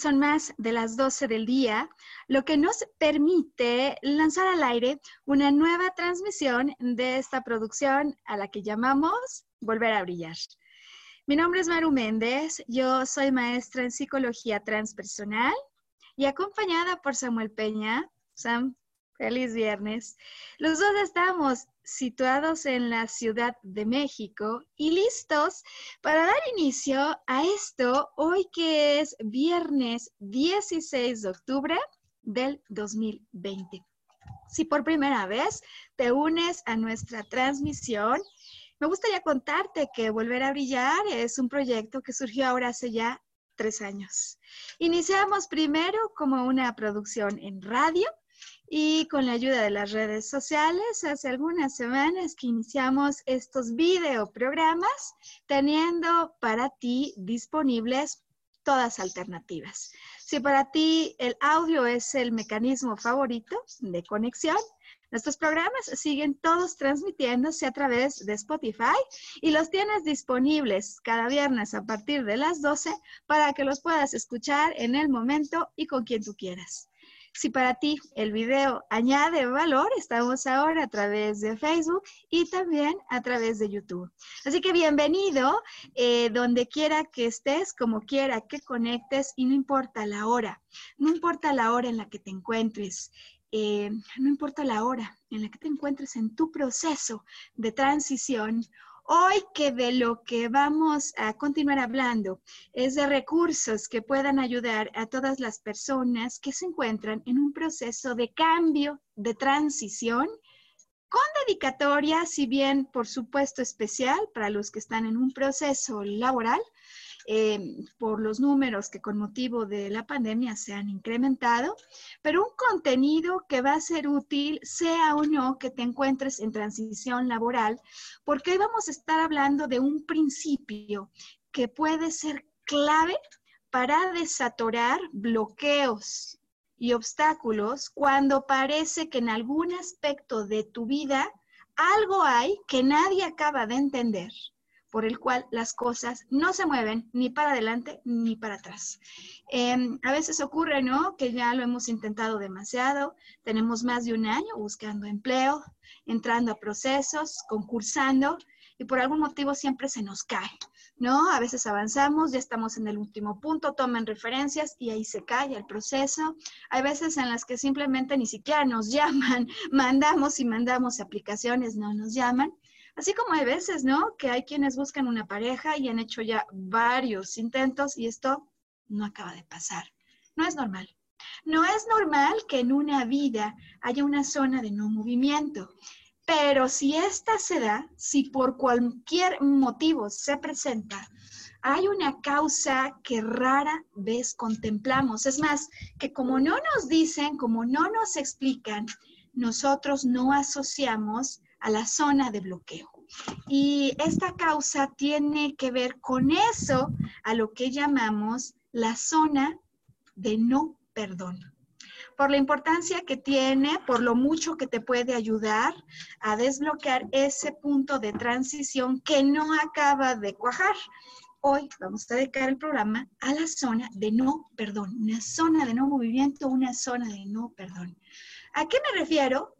Son más de las 12 del día, lo que nos permite lanzar al aire una nueva transmisión de esta producción a la que llamamos Volver a Brillar. Mi nombre es Maru Méndez, yo soy maestra en psicología transpersonal y acompañada por Samuel Peña. Sam, feliz viernes. Los dos estamos situados en la Ciudad de México y listos para dar inicio a esto hoy que es viernes 16 de octubre del 2020. Si por primera vez te unes a nuestra transmisión, me gustaría contarte que Volver a Brillar es un proyecto que surgió ahora hace ya tres años. Iniciamos primero como una producción en radio y con la ayuda de las redes sociales, hace algunas semanas que iniciamos estos videoprogramas teniendo para ti disponibles todas alternativas. Si para ti el audio es el mecanismo favorito de conexión, Nuestros programas siguen todos transmitiéndose a través de Spotify y los tienes disponibles cada viernes a partir de las 12 para que los puedas escuchar en el momento y con quien tú quieras. Si para ti el video añade valor, estamos ahora a través de Facebook y también a través de YouTube. Así que bienvenido eh, donde quiera que estés, como quiera que conectes y no importa la hora, no importa la hora en la que te encuentres. Eh, no importa la hora en la que te encuentres en tu proceso de transición Hoy que de lo que vamos a continuar hablando es de recursos que puedan ayudar a todas las personas que se encuentran en un proceso de cambio, de transición, con dedicatoria, si bien por supuesto especial para los que están en un proceso laboral, eh, por los números que con motivo de la pandemia se han incrementado, pero un contenido que va a ser útil, sea o no que te encuentres en transición laboral, porque hoy vamos a estar hablando de un principio que puede ser clave para desatorar bloqueos y obstáculos cuando parece que en algún aspecto de tu vida algo hay que nadie acaba de entender por el cual las cosas no se mueven ni para adelante ni para atrás. Em, a veces ocurre, ¿no? Que ya lo hemos intentado demasiado, tenemos más de un año buscando empleo, entrando a procesos, concursando, y por algún motivo siempre se nos cae, ¿no? A veces avanzamos, ya estamos en el último punto, toman referencias y ahí se cae el proceso. Hay veces en las que simplemente ni siquiera nos llaman, mandamos y mandamos aplicaciones, no nos llaman. Así como hay veces, ¿no? Que hay quienes buscan una pareja y han hecho ya varios intentos y esto no acaba de pasar. No es normal. No es normal que en una vida haya una zona de no movimiento. Pero si esta se da, si por cualquier motivo se presenta, hay una causa que rara vez contemplamos. Es más, que como no nos dicen, como no nos explican, nosotros no asociamos a la zona de bloqueo. Y esta causa tiene que ver con eso, a lo que llamamos la zona de no perdón. Por la importancia que tiene, por lo mucho que te puede ayudar a desbloquear ese punto de transición que no acaba de cuajar. hoy vamos a dedicar el programa a la zona de no perdón, una zona de no movimiento, una zona de no perdón. ¿A qué me refiero?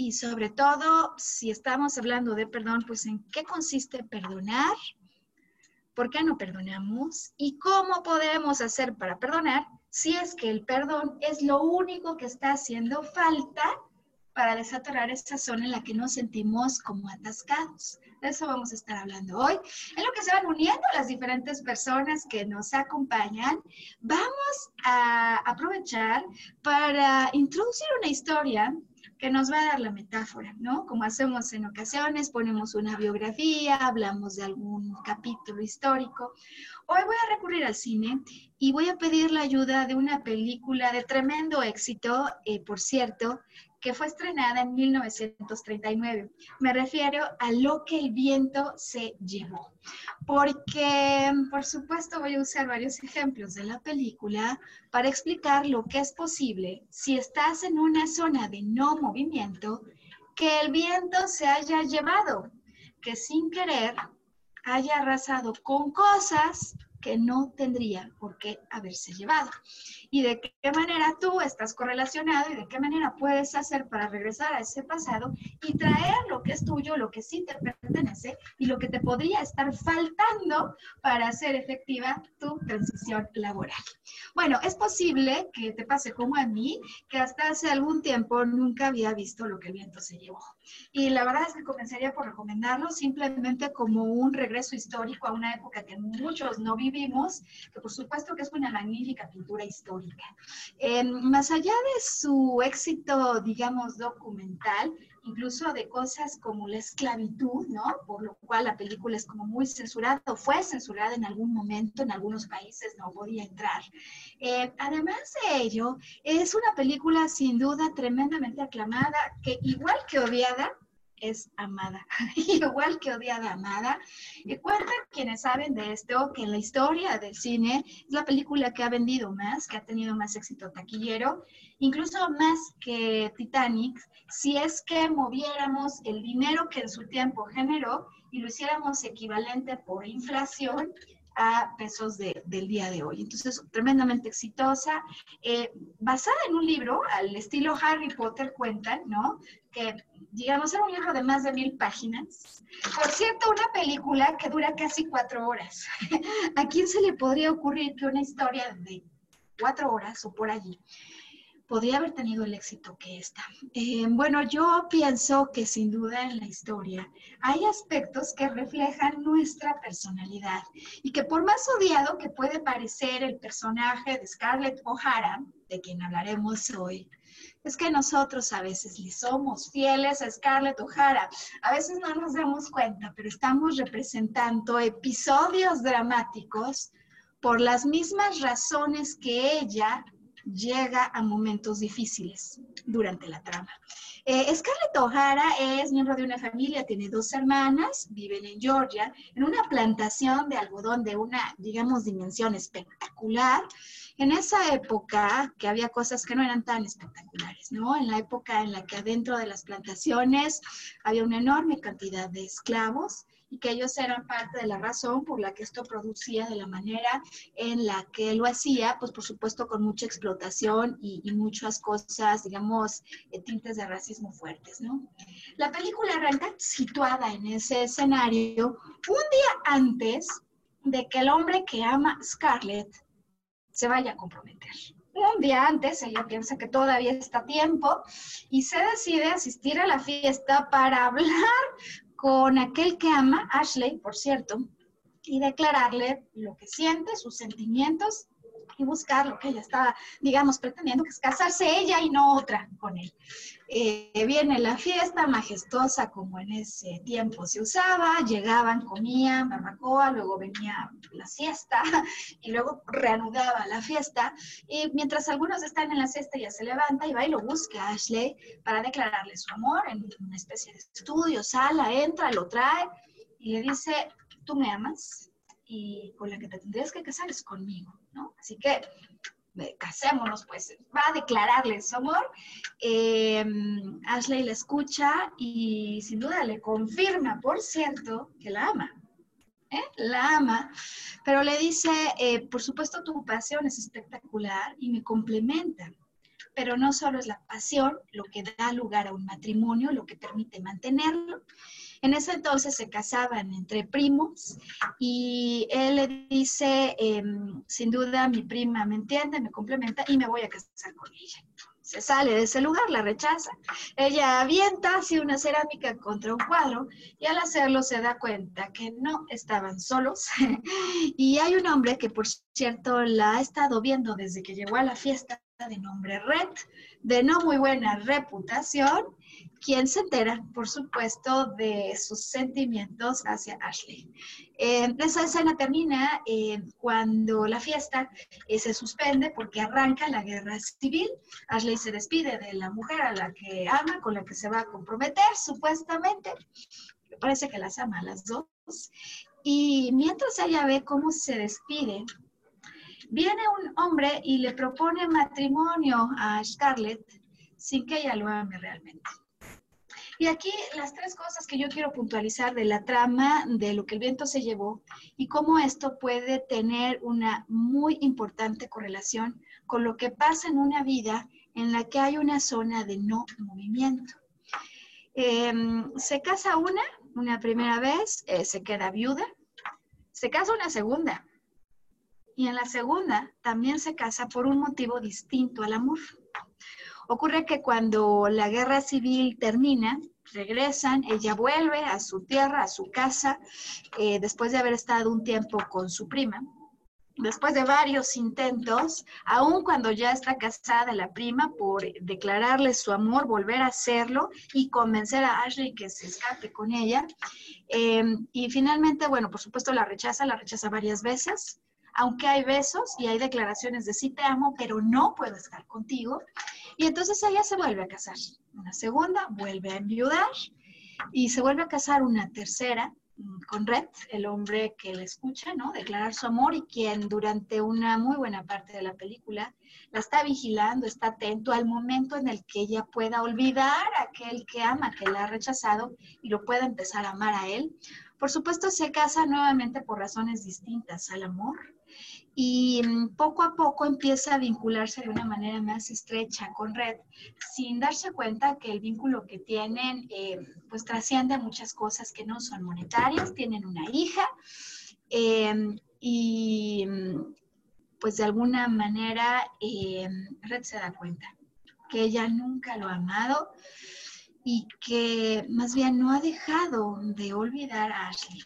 Y sobre todo, si estamos hablando de perdón, pues en qué consiste perdonar, por qué no perdonamos y cómo podemos hacer para perdonar si es que el perdón es lo único que está haciendo falta para desatorar esa zona en la que nos sentimos como atascados. De eso vamos a estar hablando hoy. En lo que se van uniendo las diferentes personas que nos acompañan, vamos a aprovechar para introducir una historia que nos va a dar la metáfora, ¿no? Como hacemos en ocasiones, ponemos una biografía, hablamos de algún capítulo histórico. Hoy voy a recurrir al cine y voy a pedir la ayuda de una película de tremendo éxito, eh, por cierto, que fue estrenada en 1939. Me refiero a Lo que el viento se llevó, porque por supuesto voy a usar varios ejemplos de la película para explicar lo que es posible si estás en una zona de no movimiento, que el viento se haya llevado, que sin querer haya arrasado con cosas que no tendría por qué haberse llevado. Y de qué manera tú estás correlacionado y de qué manera puedes hacer para regresar a ese pasado y traer lo que es tuyo, lo que sí te pertenece y lo que te podría estar faltando para hacer efectiva tu transición laboral. Bueno, es posible que te pase como a mí, que hasta hace algún tiempo nunca había visto lo que el viento se llevó. Y la verdad es que comenzaría por recomendarlo simplemente como un regreso histórico a una época que muchos no vivimos, que por supuesto que es una magnífica pintura histórica. Eh, más allá de su éxito, digamos, documental, incluso de cosas como la esclavitud, ¿no? Por lo cual la película es como muy censurada, o fue censurada en algún momento, en algunos países no podía entrar. Eh, además de ello, es una película sin duda tremendamente aclamada, que igual que odiada, es amada, igual que odiada amada. Y cuentan quienes saben de esto que en la historia del cine es la película que ha vendido más, que ha tenido más éxito taquillero, incluso más que Titanic, si es que moviéramos el dinero que en su tiempo generó y lo hiciéramos equivalente por inflación a pesos del día de hoy. Entonces, tremendamente exitosa, eh, basada en un libro al estilo Harry Potter, cuentan, ¿no? Que, digamos, era un libro de más de mil páginas. Por cierto, una película que dura casi cuatro horas. ¿A quién se le podría ocurrir que una historia de cuatro horas o por allí podría haber tenido el éxito que esta. Eh, bueno, yo pienso que sin duda en la historia hay aspectos que reflejan nuestra personalidad y que por más odiado que puede parecer el personaje de Scarlett O'Hara, de quien hablaremos hoy, es que nosotros a veces le somos fieles a Scarlett O'Hara. A veces no nos damos cuenta, pero estamos representando episodios dramáticos por las mismas razones que ella llega a momentos difíciles durante la trama. Eh, Scarlett O'Hara es miembro de una familia, tiene dos hermanas, viven en Georgia, en una plantación de algodón de una, digamos, dimensión espectacular. En esa época, que había cosas que no eran tan espectaculares, ¿no? En la época en la que adentro de las plantaciones había una enorme cantidad de esclavos y que ellos eran parte de la razón por la que esto producía de la manera en la que lo hacía, pues por supuesto con mucha explotación y, muchas cosas, digamos, eh, tintes de racismo fuertes, ¿no? La película arranca situada en ese escenario un día antes de que el hombre que ama Scarlett se vaya a comprometer un día antes, ella piensa que todavía está tiempo y se decide asistir a la fiesta para hablar con aquel que ama, Ashley, por cierto, y declararle lo que siente, sus sentimientos y buscar lo que ella está, digamos, pretendiendo, que es casarse ella y no otra con él. Eh, viene la fiesta majestuosa como en ese tiempo se usaba, llegaban, comían, barbacoa, luego venía la siesta y luego reanudaba la fiesta. Y mientras algunos están en la siesta, ella se levanta y va y lo busca a Ashley para declararle su amor en una especie de estudio, sala, entra, lo trae y le dice, tú me amas y con la que te tendrías que casar es conmigo, Así que casémonos, pues va a declararle su amor. Em, Ashley la escucha y sin duda le confirma, por cierto, que la ama. ¿eh? la ama, pero le dice, eh, por supuesto tu pasión es espectacular y me complementa, pero no solo es la pasión lo que da lugar a un matrimonio, lo que permite mantenerlo. En ese entonces se casaban entre primos y él le dice, em, sin duda mi prima me entiende, me complementa y me voy a casar con ella se sale de ese lugar, la rechaza. Ella avienta así una cerámica contra un cuadro y al hacerlo se da cuenta que no estaban solos. y hay un hombre que, por cierto, la ha estado viendo desde que llegó a la fiesta de nombre Red, de no muy buena reputación, quien se entera, por supuesto, de sus sentimientos hacia Ashley. Eh, esa escena termina eh, cuando la fiesta eh, se suspende porque arranca la guerra civil. Ashley se despide de la mujer a la que ama, con la que se va a comprometer, supuestamente. Parece que las ama las dos. Y mientras ella ve cómo se despide, viene un hombre y le propone matrimonio a Scarlett sin que ella lo ame realmente. Y aquí las tres cosas que yo quiero puntualizar de la trama de lo que el viento se llevó y cómo esto puede tener una muy importante correlación con lo que pasa en una vida en la que hay una zona de no movimiento. Em, se casa una, una primera vez, eh, se queda viuda, se casa una segunda, y en la segunda también se casa por un motivo distinto al amor. Ocurre que cuando la guerra civil termina, regresan, ella vuelve a su tierra, a su casa, eh, después de haber estado un tiempo con su prima. Después de varios intentos, aun cuando ya está casada la prima, por declararle su amor, volver a hacerlo y convencer a Ashley que se escape con ella. Eh, y finalmente, bueno, por supuesto la rechaza, la rechaza varias veces aunque hay besos y hay declaraciones de sí te amo, pero no puedo estar contigo. Y entonces ella se vuelve a casar. Una segunda, vuelve a enviudar y se vuelve a casar una tercera mm, con Red, el hombre que le escucha, ¿no? Declarar su amor y quien durante una muy buena parte de la película la está vigilando, está atento al momento en el que ella pueda olvidar a aquel que ama, que la ha rechazado y lo pueda empezar a amar a él. Por supuesto, se casa nuevamente por razones distintas al amor, y mm, poco a poco empieza a vincularse de una manera más estrecha con Red, sin darse cuenta que el vínculo que tienen eh, pues trasciende a muchas cosas que no son monetarias, tienen una hija em, y mm, pues de alguna manera em, Red se da cuenta que ella nunca lo ha amado y que más bien no ha dejado de olvidar a Ashley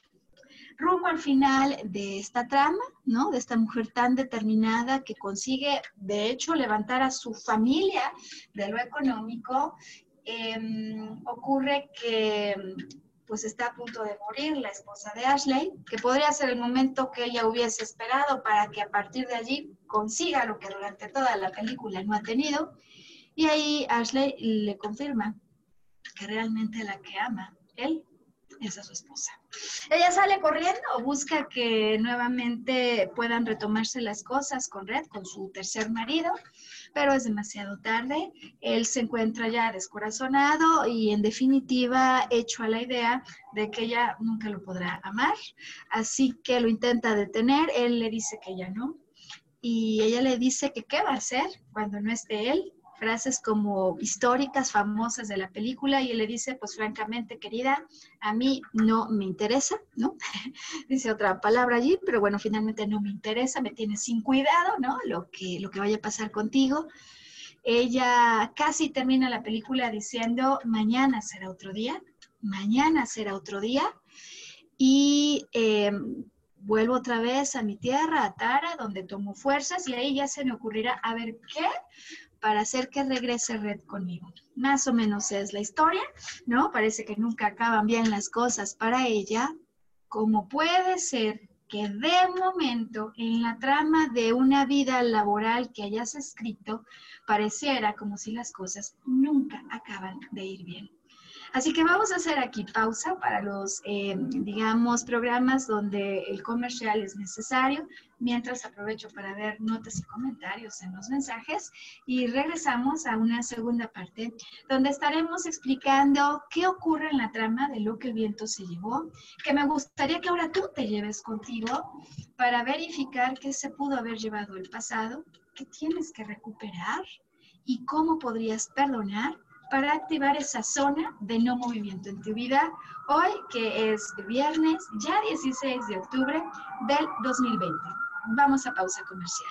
rumbo al final de esta trama, ¿no? De esta mujer tan determinada que consigue, de hecho, levantar a su familia de lo económico. Em, ocurre que pues está a punto de morir la esposa de Ashley, que podría ser el momento que ella hubiese esperado para que a partir de allí consiga lo que durante toda la película no ha tenido. Y ahí Ashley le confirma que realmente la que ama, él, es a su esposa. Ella sale corriendo, busca que nuevamente puedan retomarse las cosas con Red, con su tercer marido, pero es demasiado tarde. Él se encuentra ya descorazonado y en definitiva hecho a la idea de que ella nunca lo podrá amar. Así que lo intenta detener, él le dice que ya no. Y ella le dice que qué va a hacer cuando no esté él, frases como históricas, famosas de la película, y él le dice, pues francamente, querida, a mí no me interesa, ¿no? dice otra palabra allí, pero bueno, finalmente no me interesa, me tiene sin cuidado, ¿no? Lo que, lo que vaya a pasar contigo. Ella casi termina la película diciendo, mañana será otro día, mañana será otro día, y em, vuelvo otra vez a mi tierra, a Tara, donde tomo fuerzas y ahí ya se me ocurrirá, a ver, ¿qué para hacer que regrese Red conmigo. Más o menos es la historia, ¿no? Parece que nunca acaban bien las cosas para ella, como puede ser que de momento en la trama de una vida laboral que hayas escrito, pareciera como si las cosas nunca acaban de ir bien. Así que vamos a hacer aquí pausa para los, eh, digamos, programas donde el comercial es necesario, mientras aprovecho para ver notas y comentarios en los mensajes y regresamos a una segunda parte donde estaremos explicando qué ocurre en la trama de lo que el viento se llevó, que me gustaría que ahora tú te lleves contigo para verificar qué se pudo haber llevado el pasado, qué tienes que recuperar y cómo podrías perdonar para activar esa zona de no movimiento en tu vida hoy, que es viernes, ya 16 de octubre del 2020. Vamos a pausa comercial.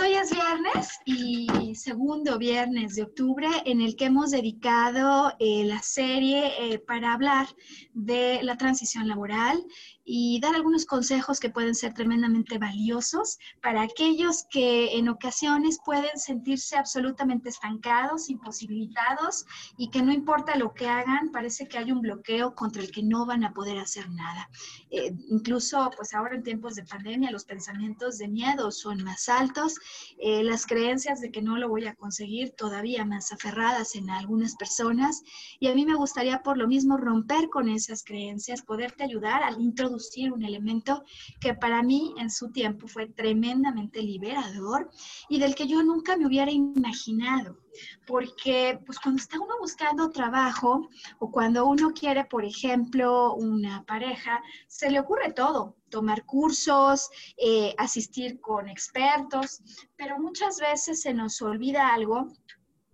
Hoy es viernes y segundo viernes de octubre en el que hemos dedicado eh, la serie eh, para hablar de la transición laboral y dar algunos consejos que pueden ser tremendamente valiosos para aquellos que en ocasiones pueden sentirse absolutamente estancados, imposibilitados y que no importa lo que hagan, parece que hay un bloqueo contra el que no van a poder hacer nada. Eh, incluso pues ahora en tiempos de pandemia los pensamientos de miedo son más altos, eh, las creencias de que no lo voy a conseguir todavía más aferradas en algunas personas y a mí me gustaría por lo mismo romper con esas creencias, poderte ayudar a introducir un elemento que para mí en su tiempo fue tremendamente liberador y del que yo nunca me hubiera imaginado. Porque pues cuando está uno buscando trabajo o cuando uno quiere, por ejemplo, una pareja, se le ocurre todo, tomar cursos, eh, asistir con expertos, pero muchas veces se nos olvida algo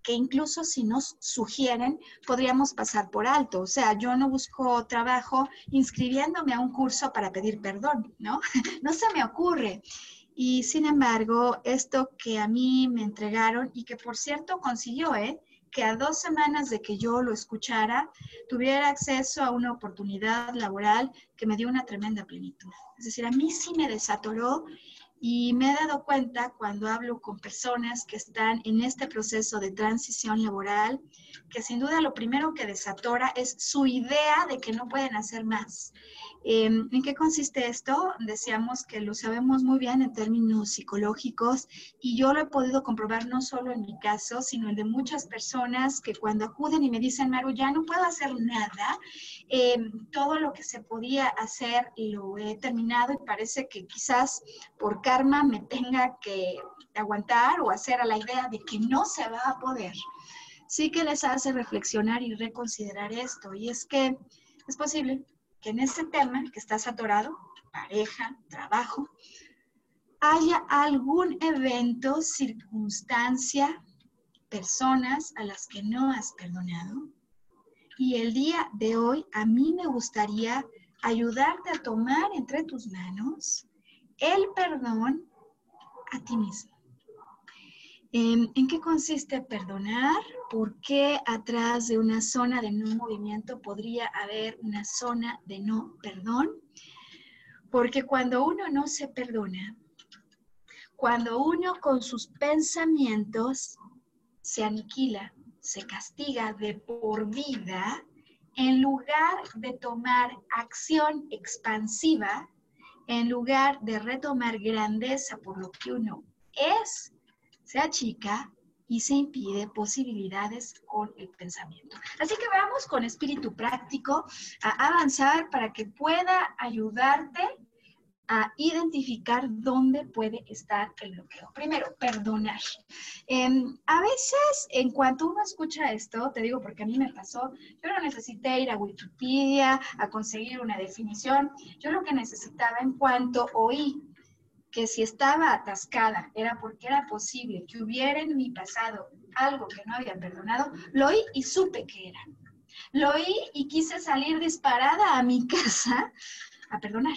que incluso si nos sugieren, podríamos pasar por alto. O sea, yo no busco trabajo inscribiéndome a un curso para pedir perdón, ¿no? no se me ocurre. Y sin embargo, esto que a mí me entregaron y que por cierto consiguió, ¿eh? que a dos semanas de que yo lo escuchara, tuviera acceso a una oportunidad laboral que me dio una tremenda plenitud. Es decir, a mí sí me desatoró y me he dado cuenta cuando hablo con personas que están en este proceso de transición laboral, que sin duda lo primero que desatora es su idea de que no pueden hacer más. Em, ¿En qué consiste esto? Decíamos que lo sabemos muy bien en términos psicológicos y yo lo he podido comprobar no solo en mi caso, sino en de muchas personas que cuando acuden y me dicen, Maru, ya no puedo hacer nada, em, todo lo que se podía hacer lo he terminado y parece que quizás por karma me tenga que aguantar o hacer a la idea de que no se va a poder. Sí que les hace reflexionar y reconsiderar esto y es que es posible que en ese tema que estás atorado, pareja, trabajo, haya algún evento, circunstancia, personas a las que no has perdonado. Y el día de hoy a mí me gustaría ayudarte a tomar entre tus manos el perdón a ti mismo. ¿En, qué consiste perdonar? ¿Por qué atrás de una zona de no movimiento podría haber una zona de no perdón? Porque cuando uno no se perdona, cuando uno con sus pensamientos se aniquila, se castiga de por vida, en lugar de tomar acción expansiva, en lugar de retomar grandeza por lo que uno es, se achica y se impide posibilidades con el pensamiento. Así que vamos con espíritu práctico a avanzar para que pueda ayudarte a identificar dónde puede estar el bloqueo. Primero, perdonar. Em, a veces, en cuanto uno escucha esto, te digo porque a mí me pasó, yo no necesité ir a Wikipedia a conseguir una definición, yo lo que necesitaba en cuanto oí que si estaba atascada era porque era posible que hubiera en mi pasado algo que no había perdonado, lo oí y supe que era. Lo oí y quise salir disparada a mi casa a perdonar.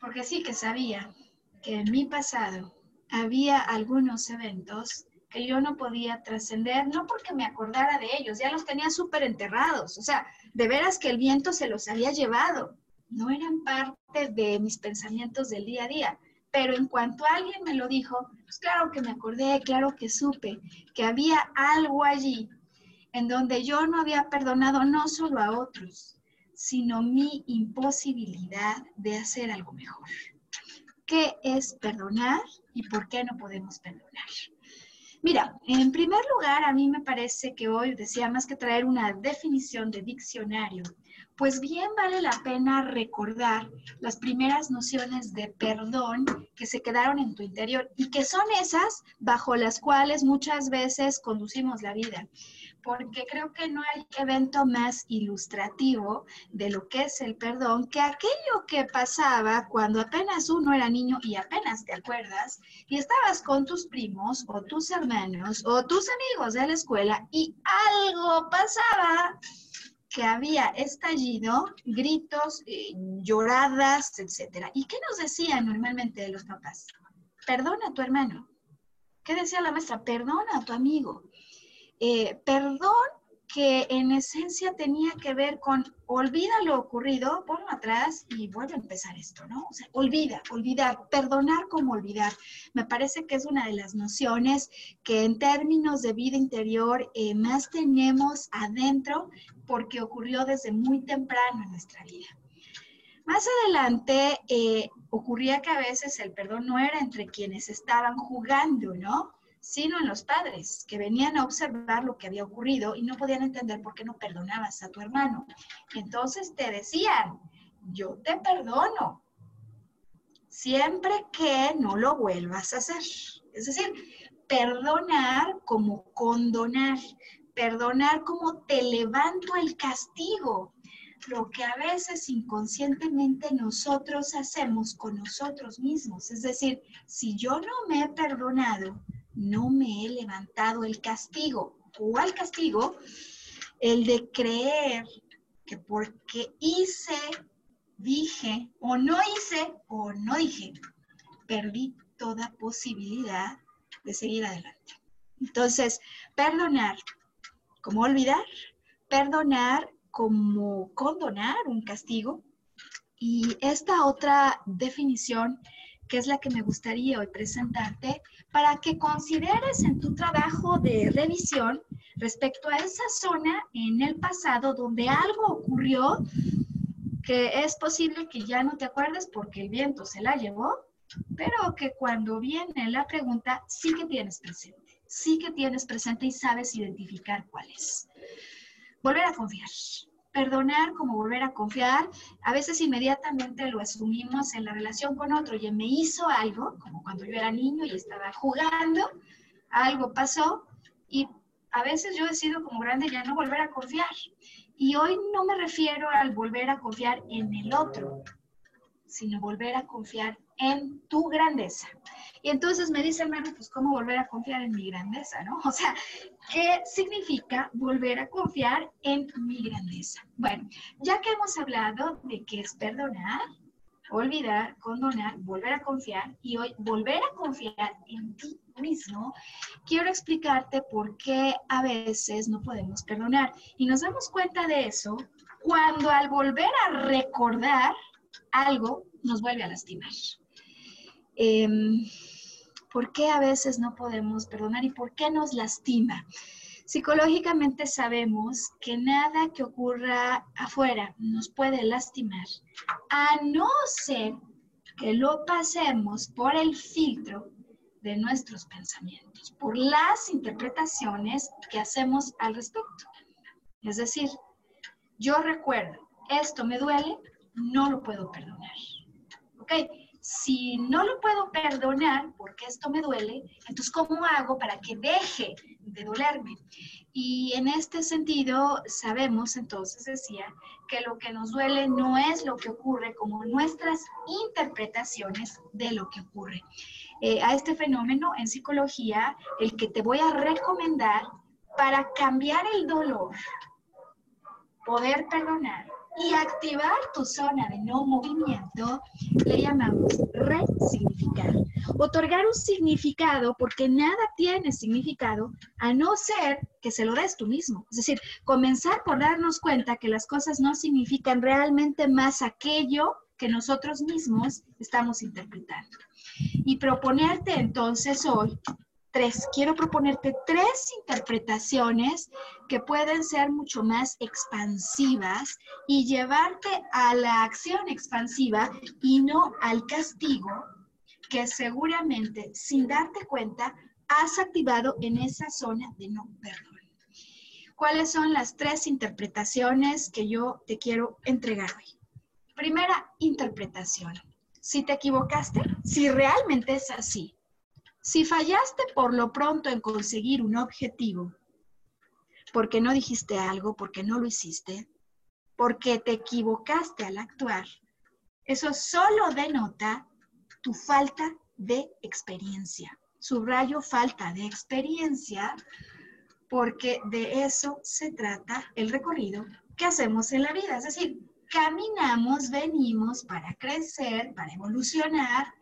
Porque sí que sabía que en mi pasado había algunos eventos que yo no podía trascender, no porque me acordara de ellos, ya los tenía súper enterrados, o sea, de veras que el viento se los había llevado, no eran parte de mis pensamientos del día a día. Pero en cuanto alguien me lo dijo, pues claro que me acordé, claro que supe que había algo allí en donde yo no había perdonado no solo a otros, sino mi imposibilidad de hacer algo mejor. ¿Qué es perdonar y por qué no podemos perdonar? Mira, en primer lugar, a mí me parece que hoy decía más que traer una definición de diccionario, pues bien vale la pena recordar las primeras nociones de perdón que se quedaron en tu interior y que son esas bajo las cuales muchas veces conducimos la vida. Porque creo que no hay evento más ilustrativo de lo que es el perdón que aquello que pasaba cuando apenas uno era niño y apenas te acuerdas y estabas con tus primos o tus hermanos o tus amigos de la escuela y algo pasaba que había estallido, gritos, eh, lloradas, etc. ¿Y qué nos decían normalmente los papás? Perdona a tu hermano. ¿Qué decía la maestra? Perdona a tu amigo. Eh, perdón que en esencia tenía que ver con olvida lo ocurrido, ponlo atrás y vuelve a empezar esto, ¿no? O sea, olvida, olvidar, perdonar como olvidar. Me parece que es una de las nociones que en términos de vida interior eh, más tenemos adentro porque ocurrió desde muy temprano en nuestra vida. Más adelante eh, ocurría que a veces el perdón no era entre quienes estaban jugando, ¿no? Sino en los padres, que venían a observar lo que había ocurrido y no podían entender por qué no perdonabas a tu hermano. Entonces te decían, yo te perdono, siempre que no lo vuelvas a hacer. Es decir, perdonar como condonar, perdonar como te levanto el castigo, lo que a veces inconscientemente nosotros hacemos con nosotros mismos. Es decir, si yo no me he perdonado, no me he levantado el castigo. ¿Cuál castigo? El de creer que porque hice, dije, o no hice, o no dije, perdí toda posibilidad de seguir adelante. Entonces, perdonar, como olvidar, perdonar como condonar un castigo. Y esta otra definición que es la que me gustaría hoy presentarte, para que consideres en tu trabajo de revisión respecto a esa zona en el pasado donde algo ocurrió que es posible que ya no te acuerdes porque el viento se la llevó, pero que cuando viene la pregunta sí que tienes presente, sí que tienes presente y sabes identificar cuál es. Volver a confiar. Perdonar como volver a confiar, a veces inmediatamente lo asumimos en la relación con otro y me hizo algo, como cuando yo era niño y estaba jugando, algo pasó y a veces yo decido como grande ya no volver a confiar. Y hoy no me refiero al volver a confiar en el otro, sino volver a confiar en tu grandeza. Y entonces me dice hermano, pues ¿cómo volver a confiar en mi grandeza, no? O sea, ¿qué significa volver a confiar en mi grandeza? Bueno, ya que hemos hablado de qué es perdonar, olvidar, condonar, volver a confiar y hoy volver a confiar en ti mismo, quiero explicarte por qué a veces no podemos perdonar. Y nos damos cuenta de eso cuando al volver a recordar algo nos vuelve a lastimar. Em, ¿Por qué a veces no podemos perdonar y por qué nos lastima? Psicológicamente sabemos que nada que ocurra afuera nos puede lastimar, a no ser que lo pasemos por el filtro de nuestros pensamientos, por las interpretaciones que hacemos al respecto. Es decir, yo recuerdo, esto me duele, no lo puedo perdonar. ¿Ok? Si no lo puedo perdonar porque esto me duele, entonces ¿cómo hago para que deje de dolerme? Y en este sentido sabemos entonces, decía, que lo que nos duele no es lo que ocurre como nuestras interpretaciones de lo que ocurre. Eh, a este fenómeno en psicología, el que te voy a recomendar para cambiar el dolor, poder perdonar, y activar tu zona de no movimiento, le llamamos resignificar. Otorgar un significado porque nada tiene significado a no ser que se lo des tú mismo. Es decir, comenzar por darnos cuenta que las cosas no significan realmente más aquello que nosotros mismos estamos interpretando. Y proponerte entonces hoy tres, quiero proponerte tres interpretaciones que pueden ser mucho más expansivas y llevarte a la acción expansiva y no al castigo que seguramente sin darte cuenta has activado en esa zona de no perdón. ¿Cuáles son las tres interpretaciones que yo te quiero entregar hoy? Primera interpretación. Si te equivocaste, si realmente es así, si fallaste por lo pronto en conseguir un objetivo, porque no dijiste algo, porque no lo hiciste, porque te equivocaste al actuar, eso solo denota tu falta de experiencia. Subrayo falta de experiencia porque de eso se trata el recorrido que hacemos en la vida. Es decir, caminamos, venimos para crecer, para evolucionar,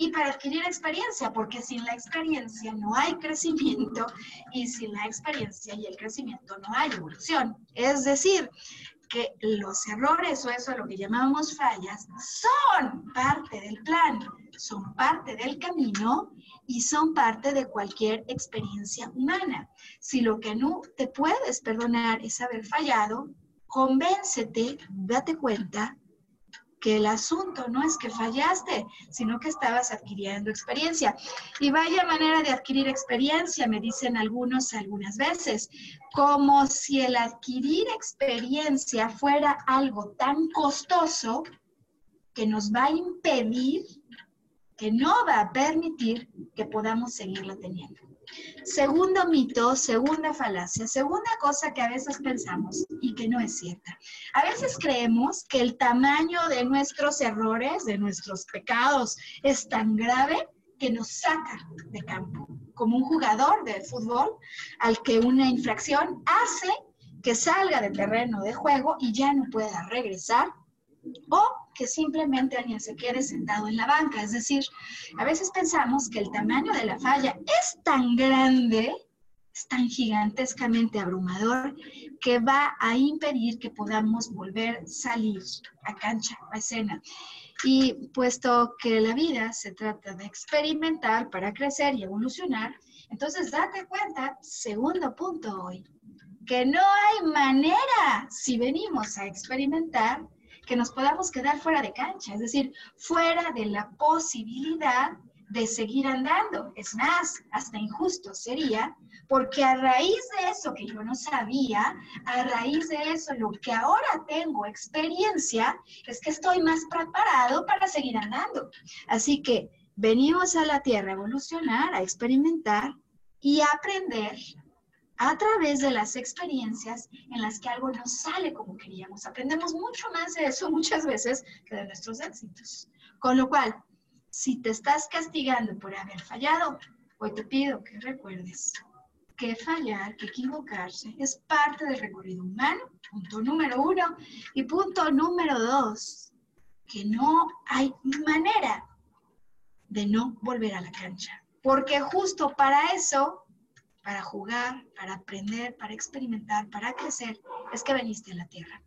y para adquirir experiencia, porque sin la experiencia no hay crecimiento y sin la experiencia y el crecimiento no hay evolución. Es decir, que los errores o eso lo que llamamos fallas son parte del plan, son parte del camino y son parte de cualquier experiencia humana. Si lo que no te puedes perdonar es haber fallado, convéncete, date cuenta que el asunto no es que fallaste, sino que estabas adquiriendo experiencia. Y vaya manera de adquirir experiencia, me dicen algunos algunas veces, como si el adquirir experiencia fuera algo tan costoso que nos va a impedir, que no va a permitir que podamos seguirlo teniendo. Segundo mito, segunda falacia, segunda cosa que a veces pensamos y que no es cierta. A veces creemos que el tamaño de nuestros errores, de nuestros pecados, es tan grave que nos saca de campo, como un jugador de fútbol al que una infracción hace que salga de terreno de juego y ya no pueda regresar que simplemente alguien se quede sentado en la banca. Es decir, a veces pensamos que el tamaño de la falla es tan grande, tan gigantescamente abrumador, que va a impedir que podamos volver a salir a cancha, a escena. Y puesto que la vida se trata de experimentar para crecer y evolucionar, entonces date cuenta, segundo punto hoy, que no hay manera, si venimos a experimentar, que nos podamos quedar fuera de cancha, es decir, fuera de la posibilidad de seguir andando. Es más, hasta injusto sería, porque a raíz de eso que yo no sabía, a raíz de eso lo que ahora tengo experiencia, es que estoy más preparado para seguir andando. Así que venimos a la Tierra a evolucionar, a experimentar y a aprender a través de las experiencias en las que algo no sale como queríamos. Aprendemos mucho más de eso muchas veces que de nuestros éxitos. Con lo cual, si te estás castigando por haber fallado, hoy te pido que recuerdes que fallar, que equivocarse, es parte del recorrido humano, punto número uno. Y punto número dos, que no hay manera de no volver a la cancha. Porque justo para eso, para jugar, para aprender, para experimentar, para crecer, es que veniste a la Tierra.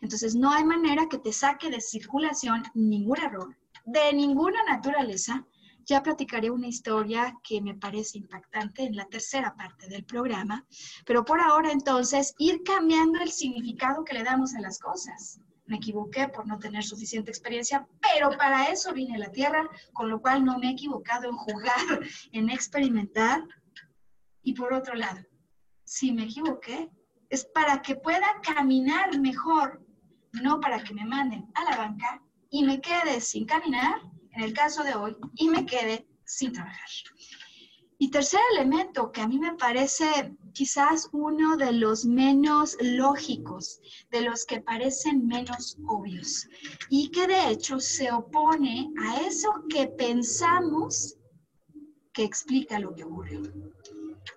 Entonces, no hay manera que te saque de circulación ningún error, de ninguna naturaleza, ya platicaré una historia que me parece impactante en la tercera parte del programa, pero por ahora entonces ir cambiando el significado que le damos a las cosas. Me equivoqué por no tener suficiente experiencia, pero para eso vine a la Tierra, con lo cual no me he equivocado en jugar, en experimentar. Y por otro lado, si me equivoqué, es para que pueda caminar mejor, no para que me manden a la banca y me quede sin caminar, en el caso de hoy, y me quede sin trabajar. Y tercer elemento que a mí me parece quizás uno de los menos lógicos, de los que parecen menos obvios, y que de hecho se opone a eso que pensamos que explica lo que ocurre.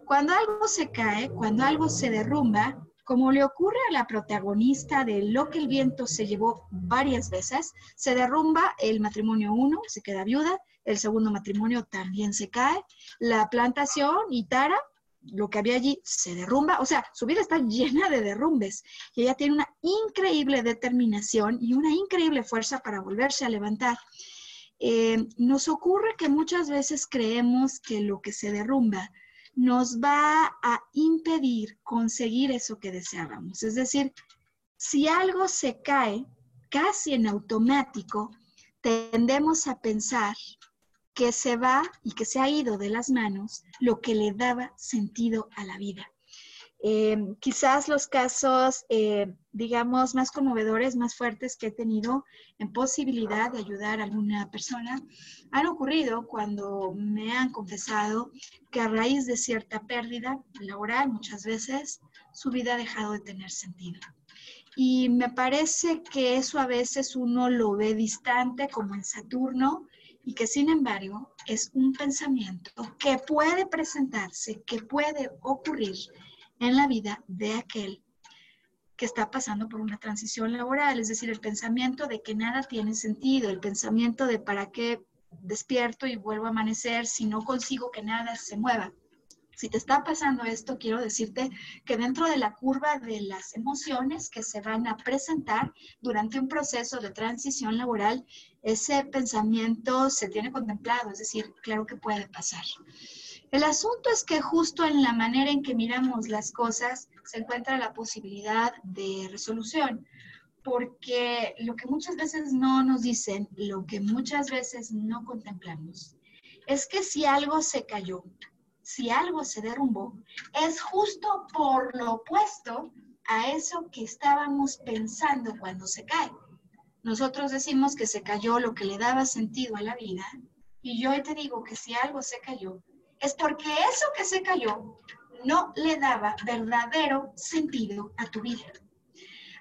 Cuando algo se cae, cuando algo se derrumba, como le ocurre a la protagonista de Lo que el viento se llevó varias veces, se derrumba el matrimonio uno, se queda viuda, el segundo matrimonio también se cae, la plantación y Tara, lo que había allí, se derrumba, o sea, su vida está llena de derrumbes y ella tiene una increíble determinación y una increíble fuerza para volverse a levantar. Eh, nos ocurre que muchas veces creemos que lo que se derrumba nos va a impedir conseguir eso que deseábamos. Es decir, si algo se cae casi en automático, tendemos a pensar que se va y que se ha ido de las manos lo que le daba sentido a la vida. Eh, quizás los casos, eh, digamos, más conmovedores, más fuertes que he tenido en posibilidad de ayudar a alguna persona han ocurrido cuando me han confesado que a raíz de cierta pérdida laboral, muchas veces, su vida ha dejado de tener sentido. Y me parece que eso a veces uno lo ve distante, como en Saturno, y que sin embargo es un pensamiento que puede presentarse, que puede ocurrir en la vida de aquel que está pasando por una transición laboral, es decir, el pensamiento de que nada tiene sentido, el pensamiento de para qué despierto y vuelvo a amanecer si no consigo que nada se mueva. Si te está pasando esto, quiero decirte que dentro de la curva de las emociones que se van a presentar durante un proceso de transición laboral, ese pensamiento se tiene contemplado, es decir, claro que puede pasar. El asunto es que justo en la manera en que miramos las cosas se encuentra la posibilidad de resolución, porque lo que muchas veces no nos dicen, lo que muchas veces no contemplamos, es que si algo se cayó, si algo se derrumbó, es justo por lo opuesto a eso que estábamos pensando cuando se cae. Nosotros decimos que se cayó lo que le daba sentido a la vida y yo te digo que si algo se cayó, es porque eso que se cayó no le daba verdadero sentido a tu vida.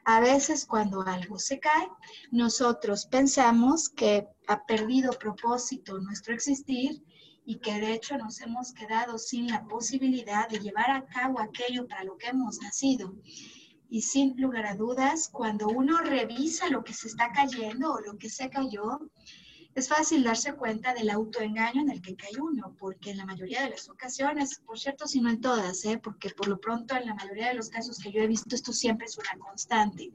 A veces cuando algo se cae, nosotros pensamos que ha perdido propósito nuestro existir y que de hecho nos hemos quedado sin la posibilidad de llevar a cabo aquello para lo que hemos nacido. Y sin lugar a dudas, cuando uno revisa lo que se está cayendo o lo que se cayó, es fácil darse cuenta del autoengaño en el que cae uno, porque en la mayoría de las ocasiones, por cierto, si no en todas, ¿eh? porque por lo pronto en la mayoría de los casos que yo he visto, esto siempre es una constante.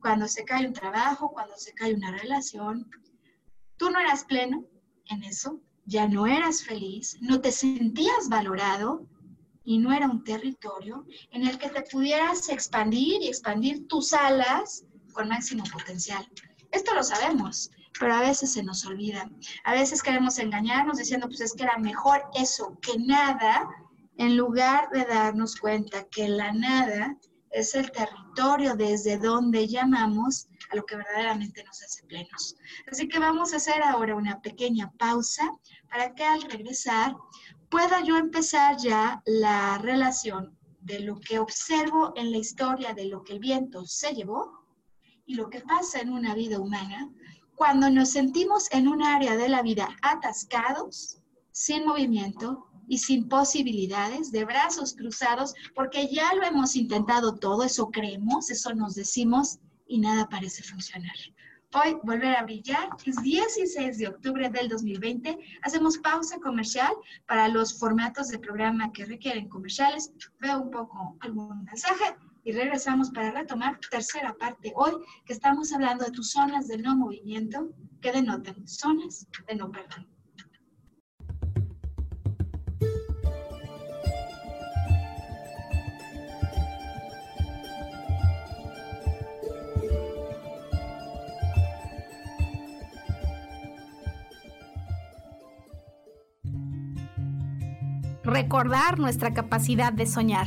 Cuando se cae un trabajo, cuando se cae una relación, tú no eras pleno en eso, ya no eras feliz, no te sentías valorado y no era un territorio en el que te pudieras expandir y expandir tus alas con máximo potencial. Esto lo sabemos, pero a veces se nos olvida. A veces queremos engañarnos diciendo, pues es que era mejor eso que nada, en lugar de darnos cuenta que la nada es el territorio desde donde llamamos a lo que verdaderamente nos hace plenos. Así que vamos a hacer ahora una pequeña pausa para que al regresar pueda yo empezar ya la relación de lo que observo en la historia de lo que el viento se llevó y lo que pasa en una vida humana cuando nos sentimos en un área de la vida atascados, sin movimiento y sin posibilidades, de brazos cruzados, porque ya lo hemos intentado todo, eso creemos, eso nos decimos y nada parece funcionar. Hoy volver a brillar es 16 de octubre del 2020. Hacemos pausa comercial para los formatos de programa que requieren comerciales. Veo un poco algún mensaje y regresamos para retomar tercera parte hoy que estamos hablando de tus zonas de no movimiento que denotan zonas de no perdón. recordar nuestra capacidad de soñar.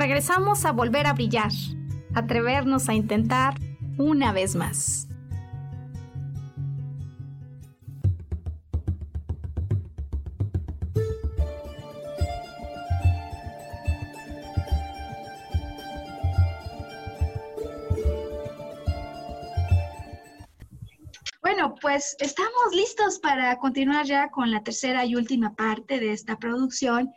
Regresamos a volver a brillar, atrevernos a intentar una vez más. Bueno, pues estamos listos para continuar ya con la tercera y última parte de esta producción.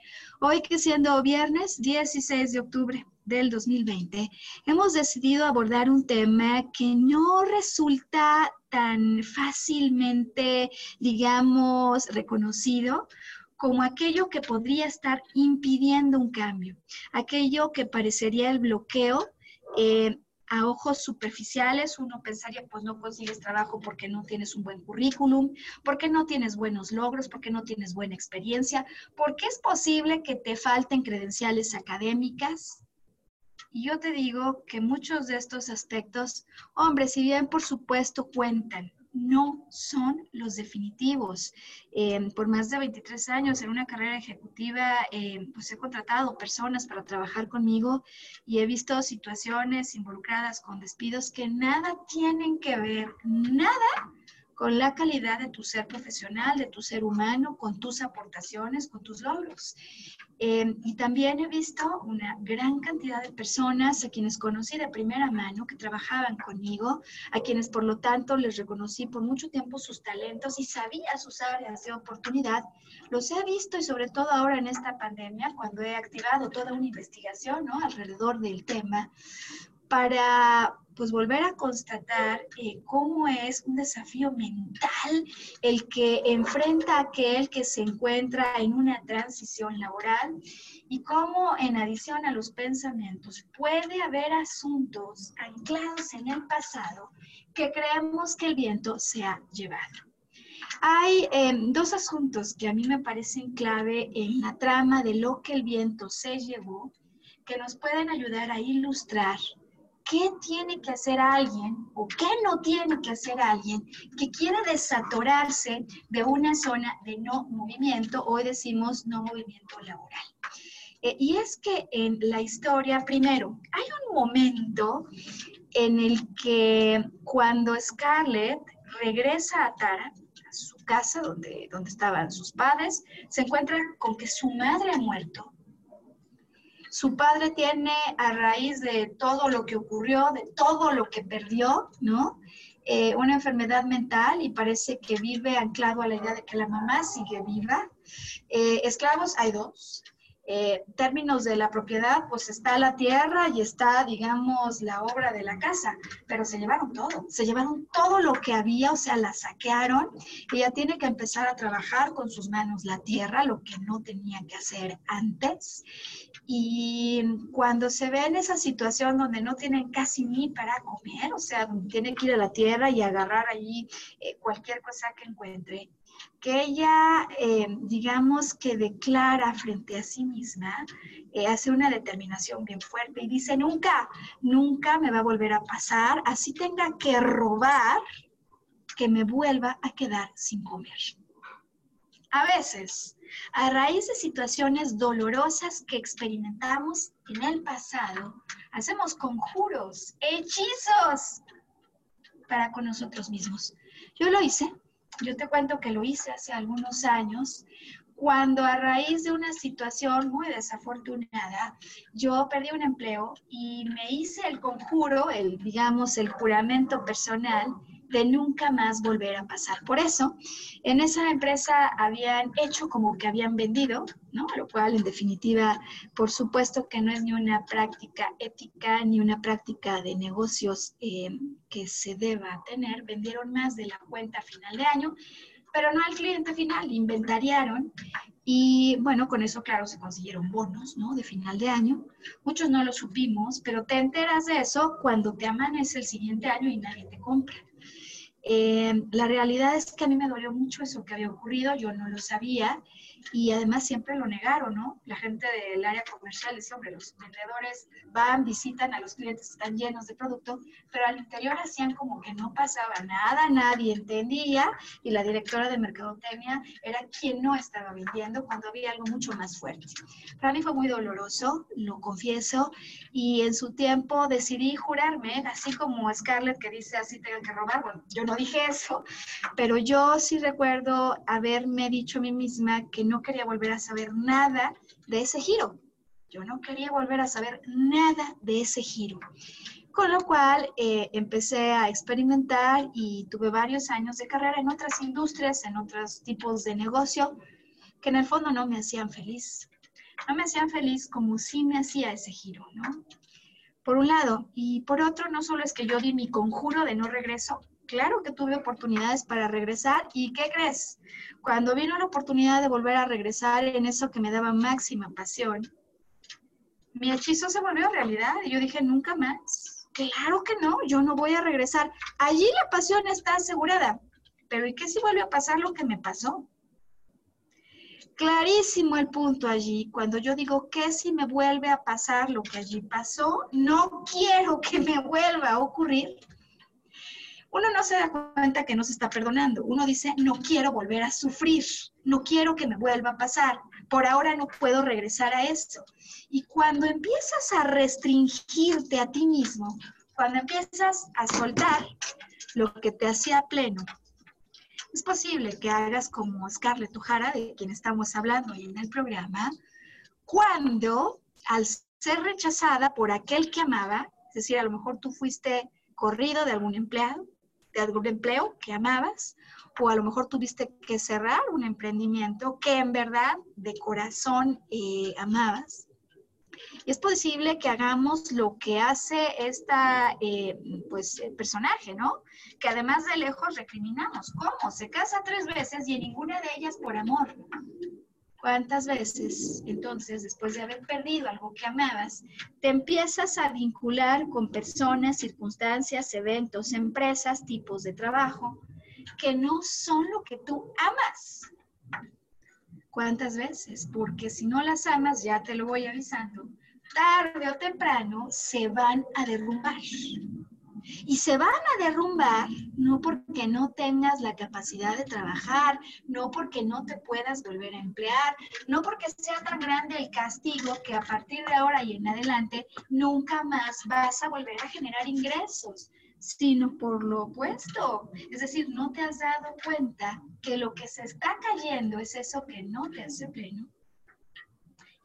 Hoy que siendo viernes 16 de octubre del 2020, hemos decidido abordar un tema que no resulta tan fácilmente, digamos, reconocido como aquello que podría estar impidiendo un cambio, aquello que parecería el bloqueo eh, a ojos superficiales, uno pensaría, pues no consigues trabajo porque no tienes un buen currículum, porque no tienes buenos logros, porque no tienes buena experiencia, porque es posible que te falten credenciales académicas. Y yo te digo que muchos de estos aspectos, hombre, si bien por supuesto cuentan, no son los definitivos. Eh, por más de 23 años en una carrera ejecutiva, eh, pues he contratado personas para trabajar conmigo y he visto situaciones involucradas con despidos que nada tienen que ver, nada con la calidad de tu ser profesional, de tu ser humano, con tus aportaciones, con tus logros. Eh, y también he visto una gran cantidad de personas a quienes conocí de primera mano que trabajaban conmigo, a quienes por lo tanto les reconocí por mucho tiempo sus talentos y sabía sus áreas de oportunidad. Los he visto y sobre todo ahora en esta pandemia, cuando he activado toda una investigación ¿no? alrededor del tema, para pues volver a constatar eh, cómo es un desafío mental el que enfrenta aquel que se encuentra en una transición laboral y cómo en adición a los pensamientos puede haber asuntos anclados en el pasado que creemos que el viento se ha llevado. Hay em, dos asuntos que a mí me parecen clave en la trama de lo que el viento se llevó que nos pueden ayudar a ilustrar qué tiene que hacer alguien o qué no tiene que hacer alguien que quiere desatorarse de una zona de no movimiento, hoy decimos no movimiento laboral. Eh, y es que en la historia, primero, hay un momento en el que cuando Scarlett regresa a Tara, a su casa donde, donde estaban sus padres, se encuentra con que su madre ha muerto su padre tiene a raíz de todo lo que ocurrió, de todo lo que perdió, ¿no? Eh, una enfermedad mental y parece que vive anclado a la idea de que la mamá sigue viva. Eh, esclavos hay dos, eh, términos de la propiedad, pues está la tierra y está, digamos, la obra de la casa, pero se llevaron todo, se llevaron todo lo que había, o sea, la saquearon. Ella tiene que empezar a trabajar con sus manos la tierra, lo que no tenía que hacer antes. Y cuando se ve en esa situación donde no tienen casi ni para comer, o sea, tiene que ir a la tierra y agarrar allí eh, cualquier cosa que encuentre, que ella, eh, digamos que declara frente a sí misma, eh, hace una determinación bien fuerte y dice, nunca, nunca me va a volver a pasar, así tenga que robar, que me vuelva a quedar sin comer. A veces, a raíz de situaciones dolorosas que experimentamos en el pasado, hacemos conjuros, hechizos para con nosotros mismos. Yo lo hice yo te cuento que lo hice hace algunos años, cuando a raíz de una situación muy desafortunada, yo perdí un empleo y me hice el conjuro, el, digamos, el juramento personal de nunca más volver a pasar por eso. En esa empresa habían hecho como que habían vendido, ¿no? Lo cual, en definitiva, por supuesto que no es ni una práctica ética ni una práctica de negocios eh, que se deba tener. Vendieron más de la cuenta a final de año, pero no al cliente final, inventariaron y bueno, con eso, claro, se consiguieron bonos, ¿no? De final de año. Muchos no lo supimos, pero te enteras de eso cuando te amanece el siguiente año y nadie te compra. Eh, la realidad es que a mí me dolió mucho eso que había ocurrido, yo no lo sabía y además siempre lo negaron, ¿no? La gente del área comercial dice, hombre, los vendedores van, visitan a los clientes, están llenos de producto, pero al interior hacían como que no pasaba nada, nadie entendía y la directora de mercadotecnia era quien no estaba vendiendo cuando había algo mucho más fuerte. Para mí fue muy doloroso, lo confieso, y en su tiempo decidí jurarme, así como Scarlett que dice así tengan que robar, bueno, yo no dije eso, pero yo sí recuerdo haberme dicho a mí misma que no quería volver a saber nada de ese giro. Yo no quería volver a saber nada de ese giro. Con lo cual eh, empecé a experimentar y tuve varios años de carrera en otras industrias, en otros tipos de negocio, que en el fondo no me hacían feliz. No me hacían feliz como sí me hacía ese giro, ¿no? Por un lado. Y por otro, no solo es que yo di mi conjuro de no regreso, claro que tuve oportunidades para regresar y ¿qué crees? Cuando vino la oportunidad de volver a regresar en eso que me daba máxima pasión, mi hechizo se volvió realidad y yo dije, nunca más. Claro que no, yo no voy a regresar. Allí la pasión está asegurada. Pero ¿y qué si vuelve a pasar lo que me pasó? Clarísimo el punto allí. Cuando yo digo que si me vuelve a pasar lo que allí pasó, no quiero que me vuelva a ocurrir uno no se da cuenta que no se está perdonando. Uno dice, no quiero volver a sufrir, no quiero que me vuelva a pasar, por ahora no puedo regresar a esto. Y cuando empiezas a restringirte a ti mismo, cuando empiezas a soltar lo que te hacía pleno, Es posible que hagas como Scarlett O'Hara, de quien estamos hablando hoy en el programa, cuando al ser rechazada por aquel que amaba, es decir, a lo mejor tú fuiste corrido de algún empleado, algún empleo que amabas, o a lo mejor tuviste que cerrar un emprendimiento que en verdad de corazón eh, amabas. Es posible que hagamos lo que hace esta, eh, pues, personaje, ¿no? Que además de lejos recriminamos. ¿Cómo? Se casa tres veces y en ninguna de ellas por amor. ¿Cuántas veces entonces, después de haber perdido algo que amabas, te empiezas a vincular con personas, circunstancias, eventos, empresas, tipos de trabajo que no son lo que tú amas? ¿Cuántas veces? Porque si no las amas, ya te lo voy avisando, tarde o temprano se van a derrumbar. Y se van a derrumbar no porque no tengas la capacidad de trabajar, no porque no te puedas volver a emplear, no porque sea tan grande el castigo que a partir de ahora y en adelante nunca más vas a volver a generar ingresos, sino por lo opuesto. Es decir, no te has dado cuenta que lo que se está cayendo es eso que no te hace pleno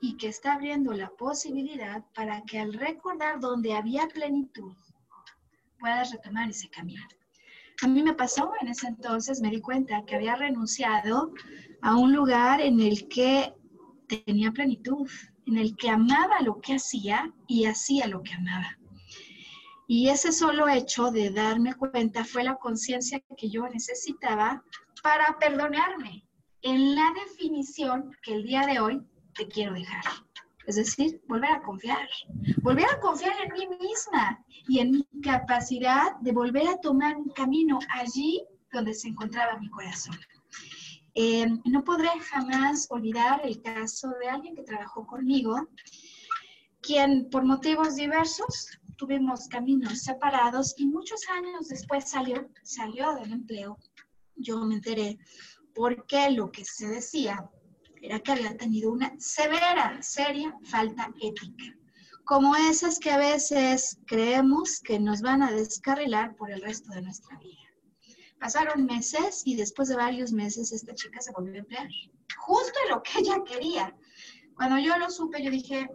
y que está abriendo la posibilidad para que al recordar donde había plenitud, puedas retomar ese camino. A mí me pasó en ese entonces, me di cuenta que había renunciado a un lugar en el que tenía plenitud, en el que amaba lo que hacía y hacía lo que amaba. Y ese solo hecho de darme cuenta fue la conciencia que yo necesitaba para perdonarme en la definición que el día de hoy te quiero dejar. Es decir, volver a confiar, volver a confiar en mí misma y en mi capacidad de volver a tomar un camino allí donde se encontraba mi corazón. Eh, no podré jamás olvidar el caso de alguien que trabajó conmigo, quien por motivos diversos tuvimos caminos separados y muchos años después salió, salió del empleo. Yo me enteré porque lo que se decía era que había tenido una severa, seria falta ética, como esas que a veces creemos que nos van a descarrilar por el resto de nuestra vida. Pasaron meses y después de varios meses esta chica se volvió a emplear, justo en lo que ella quería. Cuando yo lo supe, yo dije,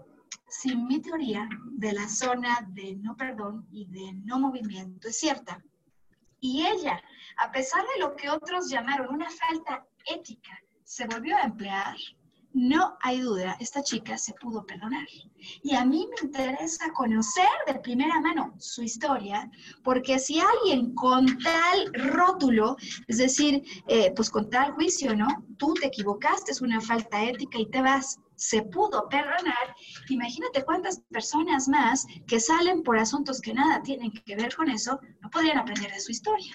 si mi teoría de la zona de no perdón y de no movimiento es cierta, y ella, a pesar de lo que otros llamaron una falta ética, se volvió a emplear, no hay duda, esta chica se pudo perdonar. Y a mí me interesa conocer de primera mano su historia, porque si alguien con tal rótulo, es decir, eh, pues con tal juicio, ¿no? Tú te equivocaste, es una falta ética y te vas, se pudo perdonar, imagínate cuántas personas más que salen por asuntos que nada tienen que ver con eso, no podrían aprender de su historia.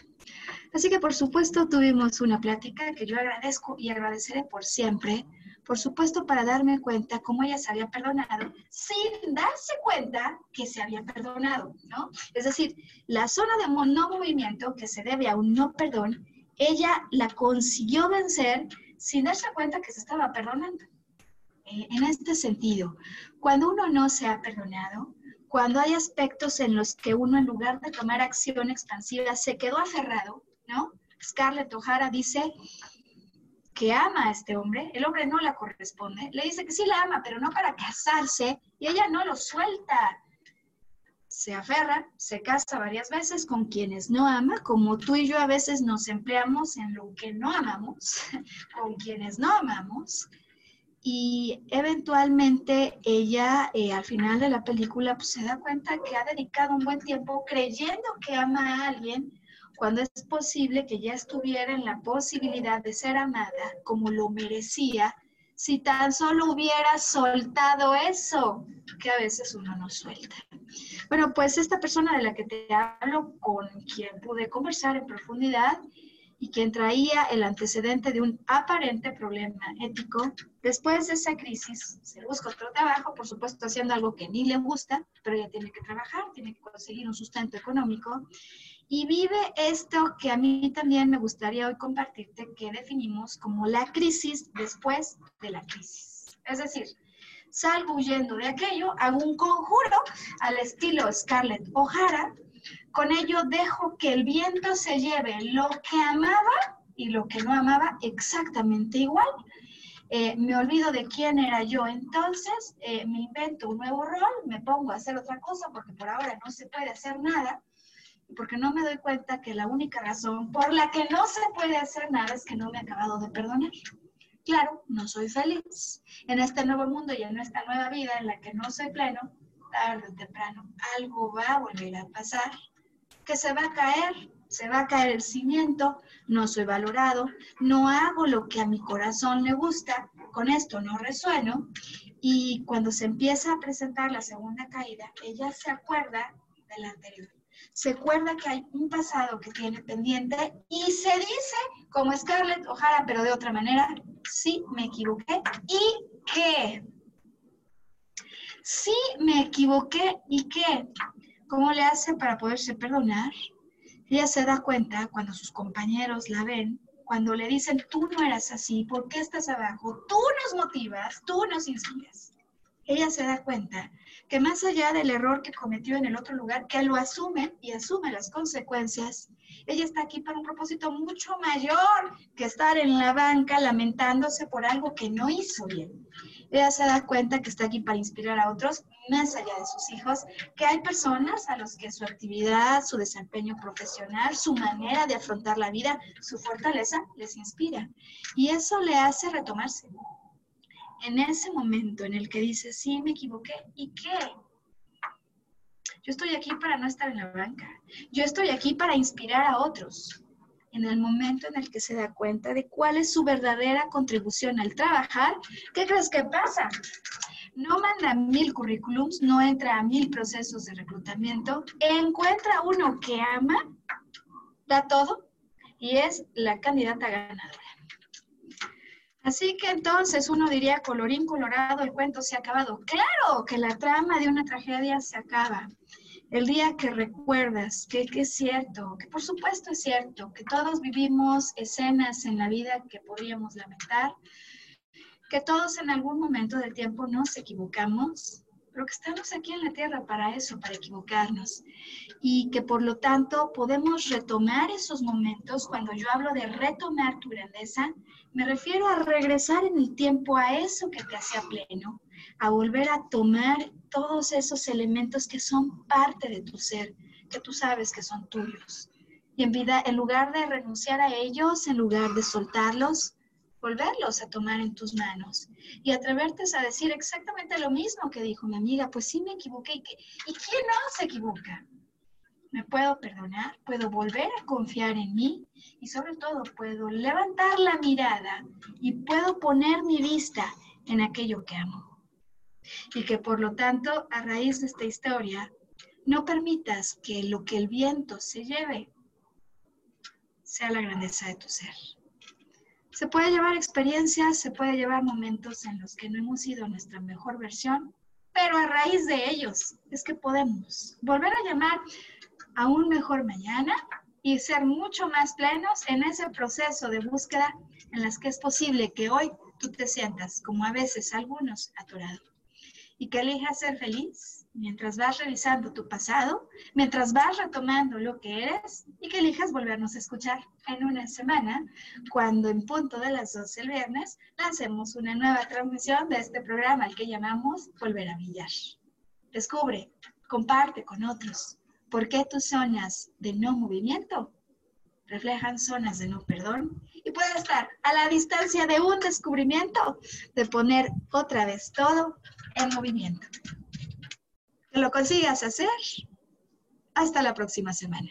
Así que por supuesto tuvimos una plática que yo agradezco y agradeceré por siempre, por supuesto para darme cuenta cómo ella se había perdonado sin darse cuenta que se había perdonado, ¿no? Es decir, la zona de no movimiento que se debe a un no perdón, ella la consiguió vencer sin darse cuenta que se estaba perdonando. Eh, en este sentido, cuando uno no se ha perdonado, cuando hay aspectos en los que uno en lugar de tomar acción expansiva se quedó aferrado, ¿no? Scarlett O'Hara dice que ama a este hombre, el hombre no la corresponde, le dice que sí la ama, pero no para casarse, y ella no lo suelta. Se aferra, se casa varias veces con quienes no ama, como tú y yo a veces nos empleamos en lo que no amamos, con quienes no amamos, y eventualmente ella eh, al final de la película pues, se da cuenta que ha dedicado un buen tiempo creyendo que ama a alguien cuando es posible que ya estuviera en la posibilidad de ser amada como lo merecía si tan solo hubiera soltado eso que a veces uno no suelta. Bueno, pues esta persona de la que te hablo, con quien pude conversar en profundidad, y quien traía el antecedente de un aparente problema ético, después de esa crisis se busca otro trabajo, por supuesto haciendo algo que ni le gusta, pero ella tiene que trabajar, tiene que conseguir un sustento económico y vive esto que a mí también me gustaría hoy compartirte, que definimos como la crisis después de la crisis. Es decir, salgo huyendo de aquello, hago un conjuro al estilo Scarlett O'Hara, con ello dejo que el viento se lleve lo que amaba y lo que no amaba exactamente igual. Eh, me olvido de quién era yo, entonces eh, me invento un nuevo rol, me pongo a hacer otra cosa porque por ahora no se puede hacer nada porque no me doy cuenta que la única razón por la que no se puede hacer nada es que no me he acabado de perdonar. Claro, no soy feliz. En este nuevo mundo y en esta nueva vida en la que no soy pleno, tarde o temprano algo va a volver a pasar, que se va a caer, se va a caer el cimiento, no soy valorado, no hago lo que a mi corazón le gusta, con esto no resueno, y cuando se empieza a presentar la segunda caída, ella se acuerda de la anterior. Se acuerda que hay un pasado que tiene pendiente y se dice, como Scarlett O'Hara, pero de otra manera, sí, me equivoqué y qué. Sí, me equivoqué y qué. ¿Cómo le hace para poderse perdonar? Ella se da cuenta cuando sus compañeros la ven, cuando le dicen, tú no eras así, ¿por qué estás abajo? Tú nos motivas, tú nos inspiras. Ella se da cuenta que más allá del error que cometió en el otro lugar, que lo asume y asume las consecuencias, ella está aquí para un propósito mucho mayor que estar en la banca lamentándose por algo que no hizo bien ella se da cuenta que está aquí para inspirar a otros, más allá de sus hijos, que hay personas a los que su actividad, su desempeño profesional, su manera de afrontar la vida, su fortaleza les inspira. Y eso le hace retomarse. En ese momento en el que dice, sí, me equivoqué, ¿y qué? Yo estoy aquí para no estar en la banca. Yo estoy aquí para inspirar a otros en el momento en el que se da cuenta de cuál es su verdadera contribución al trabajar, ¿qué crees que pasa? No manda mil currículums, no entra a mil procesos de reclutamiento, encuentra uno que ama, da todo y es la candidata ganadora. Así que entonces uno diría, colorín colorado, el cuento se ha acabado. Claro que la trama de una tragedia se acaba. El día que recuerdas que, es cierto, que por supuesto es cierto, que todos vivimos escenas en la vida que podríamos lamentar, que todos en algún momento del tiempo nos equivocamos, pero que estamos aquí en la tierra para eso, para equivocarnos. Y que por lo tanto podemos retomar esos momentos. Cuando yo hablo de retomar tu grandeza, me refiero a regresar en el tiempo a eso que te hacía pleno, a volver a tomar todos esos elementos que son parte de tu ser, que tú sabes que son tuyos. Y en vida, en lugar de renunciar a ellos, en lugar de soltarlos, volverlos a tomar en tus manos y atreverte a decir exactamente lo mismo que dijo mi amiga, pues sí me equivoqué. ¿Y, ¿Y quién no se equivoca? Me puedo perdonar, puedo volver a confiar en mí y sobre todo puedo levantar la mirada y puedo poner mi vista en aquello que amo y que por lo tanto, a raíz de esta historia, no permitas que lo que el viento se lleve sea la grandeza de tu ser. Se puede llevar experiencias, se puede llevar momentos en los que no hemos sido nuestra mejor versión, pero a raíz de ellos es que podemos volver a llamar a un mejor mañana y ser mucho más plenos en ese proceso de búsqueda en las que es posible que hoy tú te sientas, como a veces algunos, atorado y que elijas ser feliz mientras vas revisando tu pasado, mientras vas retomando lo que eres y que elijas volvernos a escuchar en una semana, cuando en punto de las 12 el viernes lancemos una nueva transmisión de este programa al que llamamos Volver a Villar. Descubre, comparte con otros por qué tus zonas de no movimiento reflejan zonas de no perdón y puede estar a la distancia de un descubrimiento de poner otra vez todo en movimiento. Lo consigas hacer. Hasta la próxima semana.